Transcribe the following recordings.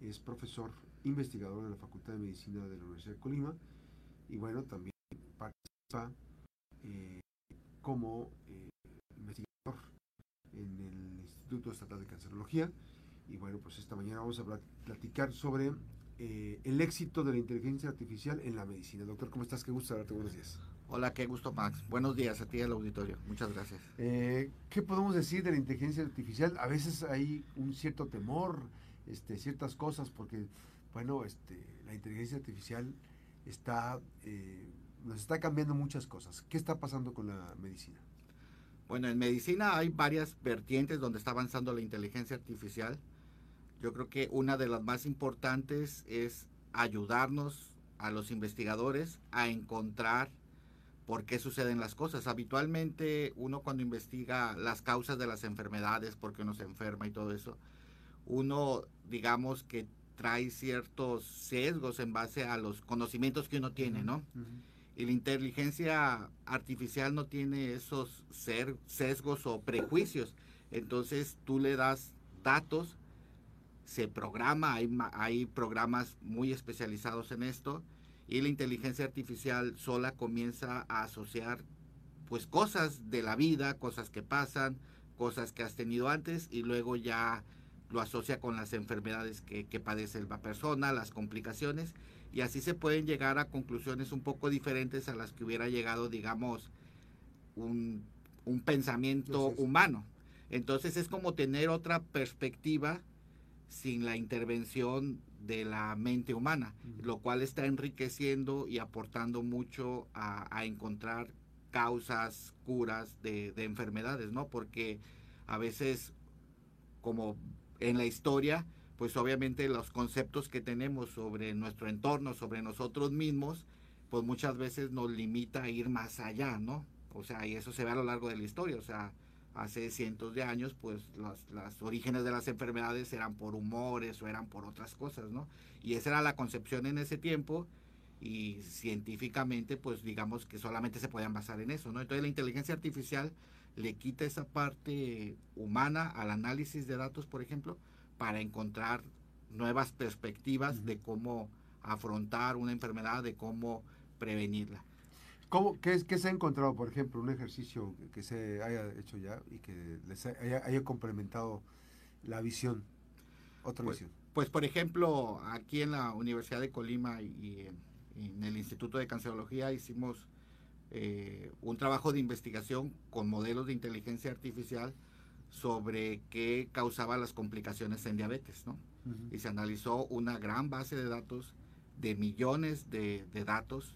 es profesor investigador de la Facultad de Medicina de la Universidad de Colima y bueno, también participa eh, como eh, investigador en el Instituto Estatal de Cancerología y bueno, pues esta mañana vamos a platicar sobre eh, el éxito de la inteligencia artificial en la medicina. Doctor, ¿cómo estás? Qué gusto darte buenos días. Hola, qué gusto, Max. Buenos días a ti y al auditorio. Muchas gracias. Eh, ¿Qué podemos decir de la inteligencia artificial? A veces hay un cierto temor, este, ciertas cosas, porque, bueno, este, la inteligencia artificial está, eh, nos está cambiando muchas cosas. ¿Qué está pasando con la medicina? Bueno, en medicina hay varias vertientes donde está avanzando la inteligencia artificial. Yo creo que una de las más importantes es ayudarnos a los investigadores a encontrar por qué suceden las cosas. Habitualmente uno cuando investiga las causas de las enfermedades, por qué uno se enferma y todo eso, uno digamos que trae ciertos sesgos en base a los conocimientos que uno tiene, ¿no? Y la inteligencia artificial no tiene esos sesgos o prejuicios. Entonces tú le das datos, se programa, hay, hay programas muy especializados en esto, y la inteligencia artificial sola comienza a asociar pues cosas de la vida, cosas que pasan, cosas que has tenido antes y luego ya lo asocia con las enfermedades que, padece la persona, las complicaciones y así se pueden llegar a conclusiones un poco diferentes a las que hubiera llegado, digamos, un, un pensamiento humano. Entonces es como tener otra perspectiva sin la intervención de la mente humana, lo cual está enriqueciendo y aportando mucho a, encontrar causas, curas de, enfermedades, ¿no? Porque a veces, como en la historia, pues obviamente los conceptos que tenemos sobre nuestro entorno, sobre nosotros mismos, pues muchas veces nos limita a ir más allá, ¿no? O sea, y eso se ve a lo largo de la historia, o sea, hace cientos de años, pues las, orígenes de las enfermedades eran por humores o eran por otras cosas, ¿no? Y esa era la concepción en ese tiempo y científicamente, pues digamos que solamente se podían basar en eso, ¿no? Entonces la inteligencia artificial le quita esa parte humana al análisis de datos, por ejemplo, para encontrar nuevas perspectivas de cómo afrontar una enfermedad, de cómo prevenirla. ¿Cómo, qué, qué, se ha encontrado, por ejemplo, un ejercicio que se haya hecho ya y que les haya, complementado la visión, otra pues, visión? Pues, por ejemplo, aquí en la Universidad de Colima y, en, el Instituto de Cancerología hicimos eh, un trabajo de investigación con modelos de inteligencia artificial sobre qué causaba las complicaciones en diabetes, ¿no? Y se analizó una gran base de datos de millones de, de datos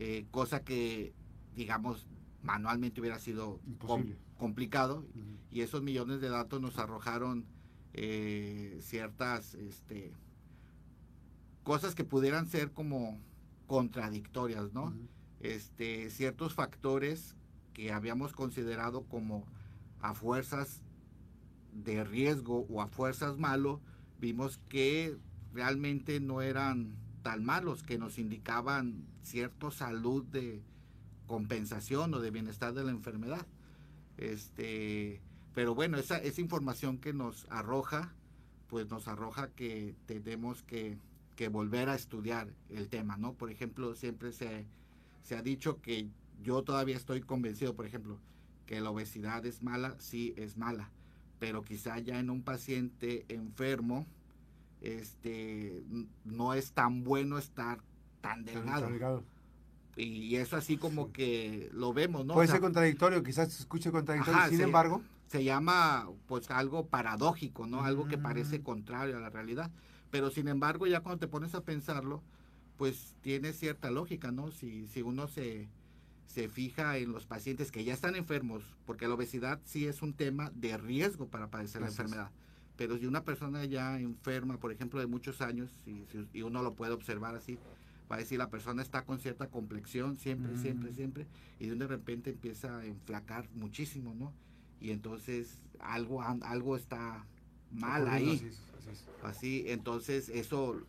eh, cosa que, digamos, manualmente hubiera sido complicado. Y esos millones de datos nos arrojaron eh, ciertas este, cosas que pudieran ser como contradictorias, ¿no? este, ciertos factores que habíamos considerado como a fuerzas de riesgo o a fuerzas malo, vimos que realmente no eran tan malos, que nos indicaban cierta salud de compensación o de bienestar de la enfermedad. Este, pero bueno, esa, esa información que nos arroja, pues nos arroja que tenemos que, que volver a estudiar el tema, ¿no? Por ejemplo, siempre se, se ha dicho que yo todavía estoy convencido, por ejemplo, que la obesidad es mala, sí es mala, pero quizá ya en un paciente enfermo, este, no es tan bueno estar tan delgado. Y eso así como que lo vemos, ¿no? Puede ser contradictorio, quizás se escuche contradictorio, sin embargo. Se llama pues algo paradójico, ¿no? Algo que parece mm. contrario a la realidad. Pero sin embargo, ya cuando te pones a pensarlo, pues tiene cierta lógica, ¿no? Si, si uno se, se fija en los pacientes que ya están enfermos, porque la obesidad sí es un tema de riesgo para padecer la enfermedad. Pero si una persona ya enferma, por ejemplo, de muchos años, y, y uno lo puede observar así, va a decir la persona está con cierta complexión siempre, siempre, siempre, y de repente empieza a enflacar muchísimo, ¿no? Y entonces algo, algo está mal ahí. Así, entonces eso,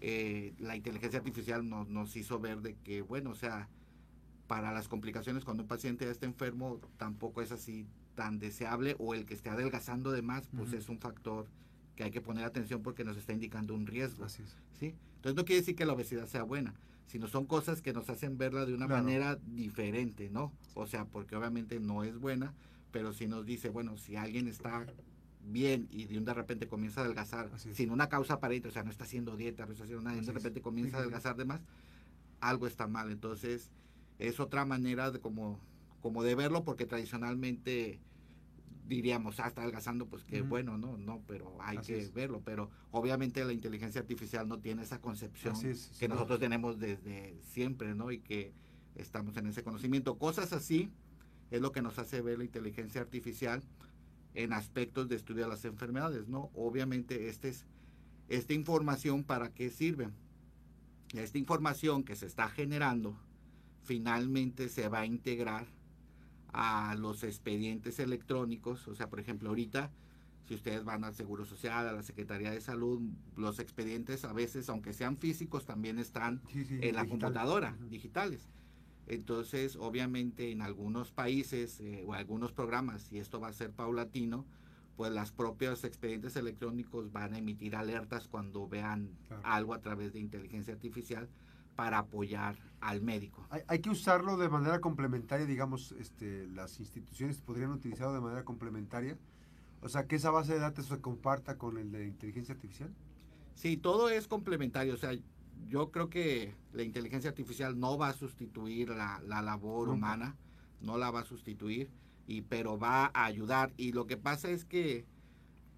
eh, la inteligencia artificial nos, nos hizo ver de que, bueno, o sea, para las complicaciones cuando un paciente está enfermo tampoco es así tan deseable o el que esté adelgazando de más, pues es un factor que hay que poner atención porque nos está indicando un riesgo. Así es. ¿sí? Entonces no quiere decir que la obesidad sea buena, sino son cosas que nos hacen verla de una Claro. manera diferente, ¿no? O sea, porque obviamente no es buena, pero si nos dice, bueno, si alguien está bien y de un de repente comienza a adelgazar sin una causa aparente, o sea, no está haciendo dieta, no está haciendo nada, y de repente comienza a adelgazar de más, algo está mal. Entonces, es otra manera de como, como de verlo, porque tradicionalmente diríamos, ah, está adelgazando, pues qué Ujú. bueno, ¿no? No, pero hay Así que es. verlo. Pero obviamente la inteligencia artificial no tiene esa concepción es, que sí, nosotros tenemos desde siempre, ¿no? Y que estamos en ese conocimiento. Cosas así es lo que nos hace ver la inteligencia artificial en aspectos de estudio de las enfermedades, ¿no? Obviamente este es, esta información para qué sirve. Esta información que se está generando finalmente se va a integrar a los expedientes electrónicos, o sea, por ejemplo, ahorita si ustedes van al Seguro Social, a la Secretaría de Salud, los expedientes a veces, aunque sean físicos, también están Sí, sí, en la computadora, digitales. Entonces, obviamente, en algunos países eh, o algunos programas, y esto va a ser paulatino, pues las propios expedientes electrónicos van a emitir alertas cuando vean Claro. algo a través de inteligencia artificial para apoyar al médico. Hay, hay que usarlo de manera complementaria, digamos, este, las instituciones podrían utilizarlo de manera complementaria. O sea, que esa base de datos se comparta con el de inteligencia artificial. Sí, todo es complementario. O sea, yo creo que la inteligencia artificial no va a sustituir la, la labor Nunca. humana, no la va a sustituir, y, pero va a ayudar. Y lo que pasa es que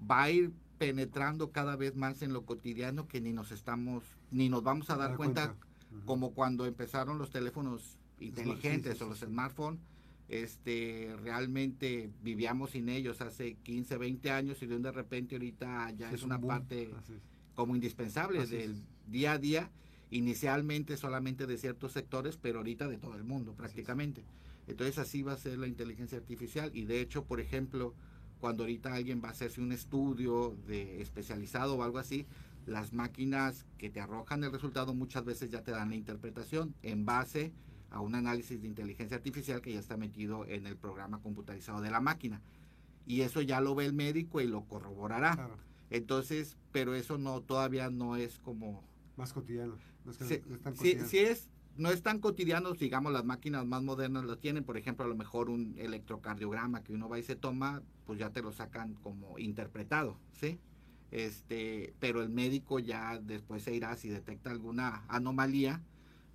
va a ir penetrando cada vez más en lo cotidiano que ni nos estamos, ni nos vamos a dar cuenta, como cuando empezaron los teléfonos inteligentes sí, sí, o los smartphones. Este, realmente vivíamos sin ellos hace 15, 20 años y de un de repente ahorita ya es un una parte Así es. Como indispensable Así del es. día a día, inicialmente solamente de ciertos sectores, pero ahorita de todo el mundo prácticamente. Entonces así va a ser la inteligencia artificial y de hecho, por ejemplo, cuando ahorita alguien va a hacerse un estudio de especializado o algo así, las máquinas que te arrojan el resultado muchas veces ya te dan la interpretación en base a un análisis de inteligencia artificial que ya está metido en el programa computarizado de la máquina. Y eso ya lo ve el médico y lo corroborará. Claro, Entonces, pero eso no todavía no es como más cotidiano. No es, que Sí, no es tan sí, cotidiano. sí es no es tan cotidiano, digamos, las máquinas más modernas lo tienen, por ejemplo, a lo mejor un electrocardiograma que uno va y se toma, pues ya te lo sacan como interpretado, ¿sí? Este, pero el médico ya después se irá, si detecta alguna anomalía,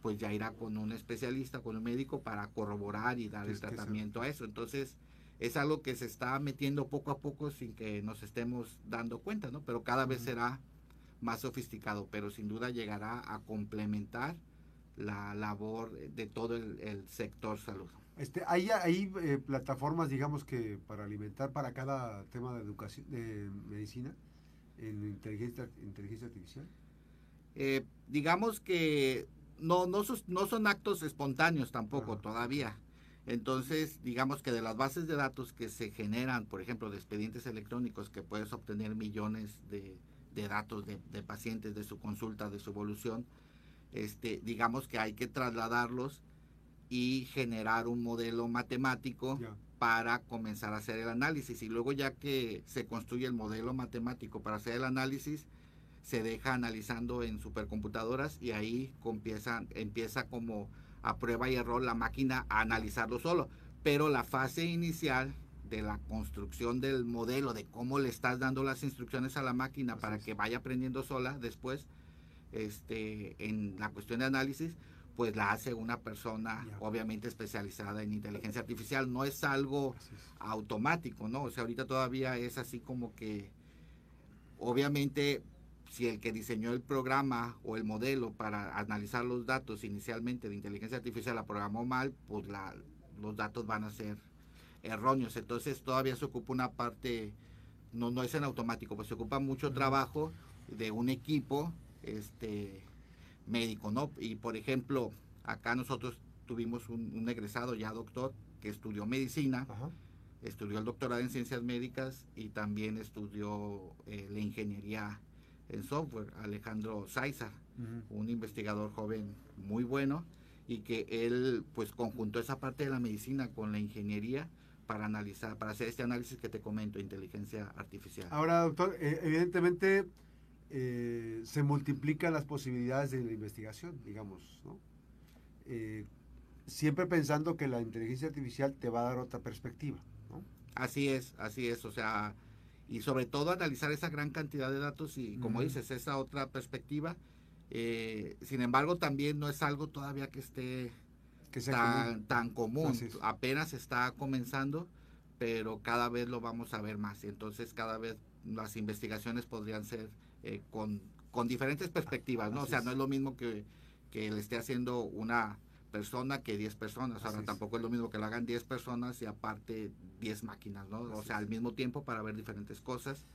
pues ya irá con un especialista, con un médico para corroborar y dar el tratamiento a eso. Entonces, es algo que se está metiendo poco a poco sin que nos estemos dando cuenta, ¿no? Pero cada vez será más sofisticado, pero sin duda llegará a complementar la labor de todo el, el sector salud. Este, hay hay eh, plataformas, digamos que para alimentar para cada tema de educación, de medicina, en inteligencia, inteligencia artificial. Eh, digamos que no, no, sus- no son actos espontáneos tampoco Ajá. todavía. Entonces, digamos que de las bases de datos que se generan, por ejemplo, de expedientes electrónicos, que puedes obtener millones de, de datos de, de pacientes, de su consulta, de su evolución, este, digamos que hay que trasladarlos y generar un modelo matemático para comenzar a hacer el análisis. Y luego ya que se construye el modelo matemático para hacer el análisis, se deja analizando en supercomputadoras y ahí empieza, empieza como a prueba y error la máquina a analizarlo solo. Pero la fase inicial de la construcción del modelo, de cómo le estás dando las instrucciones a la máquina Así para es. que vaya aprendiendo sola después, este, en la cuestión de análisis, pues la hace una persona Ya. obviamente especializada en inteligencia artificial. No es algo es. automático, ¿no? O sea, ahorita todavía es así como que, obviamente, si el que diseñó el programa o el modelo para analizar los datos inicialmente de inteligencia artificial la programó mal, pues la, los datos van a ser erróneos. Entonces todavía se ocupa una parte, no, no es en automático, pues se ocupa mucho trabajo de un equipo este médico, ¿no? Y por ejemplo, acá nosotros tuvimos un, un egresado ya doctor que estudió medicina, Ajá. estudió el doctorado en ciencias médicas y también estudió eh, la ingeniería en software, Alejandro Sáizar, Ujú. un investigador joven muy bueno y que él pues conjuntó esa parte de la medicina con la ingeniería para analizar, para hacer este análisis que te comento, inteligencia artificial. Ahora, doctor, eh, evidentemente eh, se multiplican las posibilidades de la investigación, digamos, ¿no? Eh, siempre pensando que la inteligencia artificial te va a dar otra perspectiva, ¿no? Así es, así es, o sea, y sobre todo analizar esa gran cantidad de datos y, como dices, esa otra perspectiva. sin embargo, también no es algo todavía que esté tan, tan común. Apenas está comenzando, pero cada vez lo vamos a ver más. Entonces cada vez las investigaciones podrían ser eh, con, con, diferentes perspectivas, ¿no? o sea, no es lo mismo que, que le esté haciendo una persona que 10 personas. Ahora tampoco es lo mismo que lo hagan 10 personas y aparte 10 máquinas, ¿no? o sea, al mismo tiempo para ver diferentes cosas.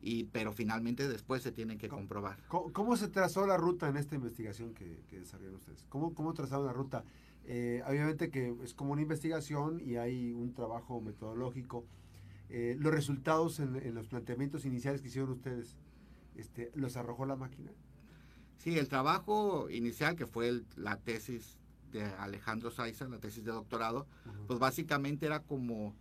Y, pero finalmente después se tienen que comprobar. ¿Cómo, se trazó la ruta en esta investigación que, que desarrollaron ustedes? ¿Cómo, cómo trazaron la ruta? Eh, obviamente que es como una investigación y hay un trabajo metodológico. Eh, los resultados en, los planteamientos iniciales que hicieron ustedes, este, ¿los arrojó la máquina? Sí, el trabajo inicial, que fue la tesis de Alejandro Saiza, la tesis de doctorado, pues básicamente era como,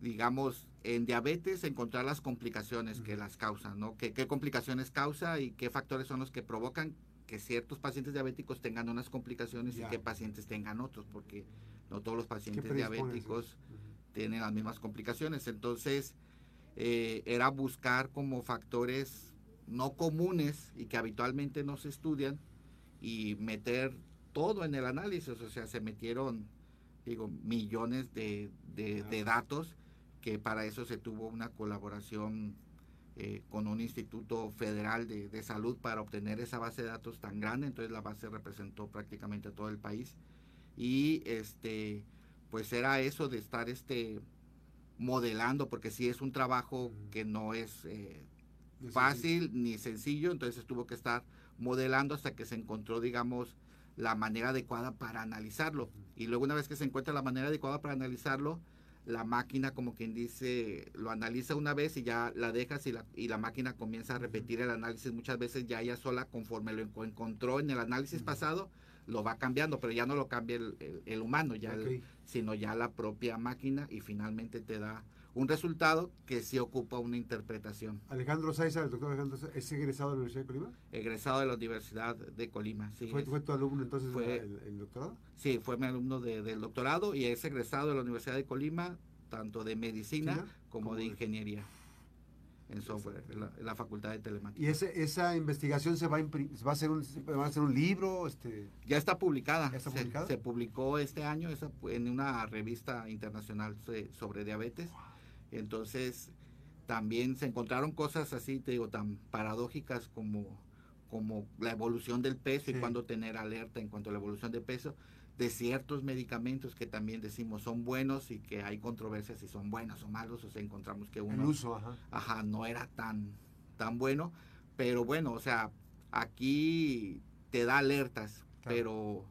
digamos, en diabetes encontrar las complicaciones que las causan, ¿no? ¿Qué, ¿Qué complicaciones causa y qué factores son los que provocan que ciertos pacientes diabéticos tengan unas complicaciones y que pacientes tengan otros, porque no todos los pacientes diabéticos tienen las mismas complicaciones. Entonces, eh, era buscar como factores no comunes y que habitualmente no se estudian y meter todo en el análisis. O sea, se metieron, digo, millones de, de datos que para eso se tuvo una colaboración eh, con un instituto federal de, salud para obtener esa base de datos tan grande, entonces la base representó prácticamente a todo el país. Y este pues era eso de estar este modelando porque sí es un trabajo que no es eh, fácil ni sencillo, entonces tuvo que estar modelando hasta que se encontró digamos la manera adecuada para analizarlo. Y luego una vez que se encuentra la manera adecuada para analizarlo la máquina, como quien dice, lo analiza una vez y ya la dejas y la, y la máquina comienza a repetir el análisis muchas veces ya ella sola, conforme lo encontró en el análisis pasado, lo va cambiando, pero ya no lo cambia el, humano, ya sino ya la propia máquina y finalmente te da un resultado que sí ocupa una interpretación. Alejandro Saiza, el doctor Alejandro Saiza, ¿es egresado de la Universidad de Colima? Egresado de la Universidad de Colima, sí. ¿Fue, tu alumno entonces fue, el, doctorado? Sí, fue mi alumno del doctorado y es egresado de la Universidad de Colima, tanto de medicina como, de ingeniería en software, en la, Facultad de Telemática. ¿Y ese, esa investigación se va a, va a hacer un, va a hacer un libro? Este... Ya está publicada. ¿Ya está publicada? Se, publicó este año en una revista internacional sobre diabetes. Entonces, también se encontraron cosas así, te digo, tan paradójicas como, como la evolución del peso y cuando tener alerta en cuanto a la evolución de peso de ciertos medicamentos que también decimos son buenos y que hay controversias si son buenos o malos, o sea, encontramos que uno uso, ajá. no era tan, tan bueno, pero bueno, o sea, aquí te da alertas, pero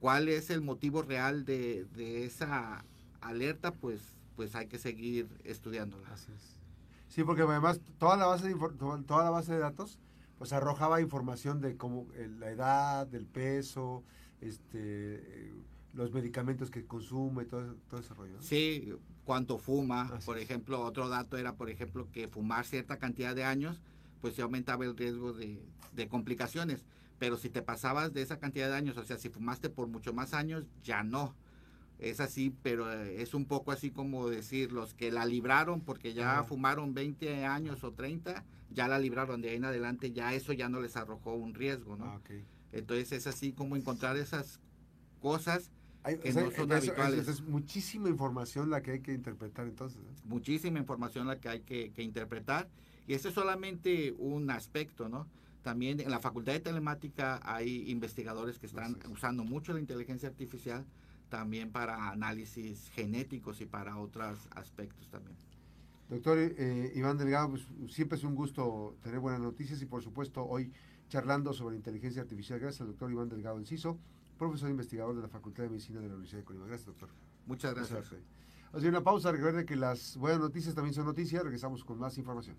¿cuál es el motivo real de, de esa alerta? Pues pues hay que seguir estudiándola. Así es. Sí, porque además toda la base de, toda la base de datos pues arrojaba información de cómo eh, la edad, del peso, este los medicamentos que consume, todo, todo ese rollo. Sí, cuánto fuma, por ejemplo, otro dato era, por ejemplo, que fumar cierta cantidad de años, pues se aumentaba el riesgo de, de complicaciones. Pero si te pasabas de esa cantidad de años, o sea, si fumaste por mucho más años, ya no es así, pero eh, es un poco así como decir, los que la libraron porque ya fumaron 20 años o 30, ya la libraron de ahí en adelante, ya eso ya no les arrojó un riesgo, ¿no? Ah, entonces es así como encontrar esas cosas que no son habituales. Es, muchísima información la que hay que interpretar entonces. Muchísima información la que hay que, interpretar y ese es solamente un aspecto, ¿no? También en la Facultad de Telemática hay investigadores que están usando mucho la inteligencia artificial también para análisis genéticos y para otros aspectos también. Doctor eh, Iván Delgado, pues, siempre es un gusto tener buenas noticias y por supuesto hoy charlando sobre inteligencia artificial. Gracias al doctor Iván Delgado Enciso, profesor investigador de la Facultad de Medicina de la Universidad de Colima. Gracias, doctor. Muchas gracias. Hace una pausa, recuerde que las buenas noticias también son noticias. Regresamos con más información.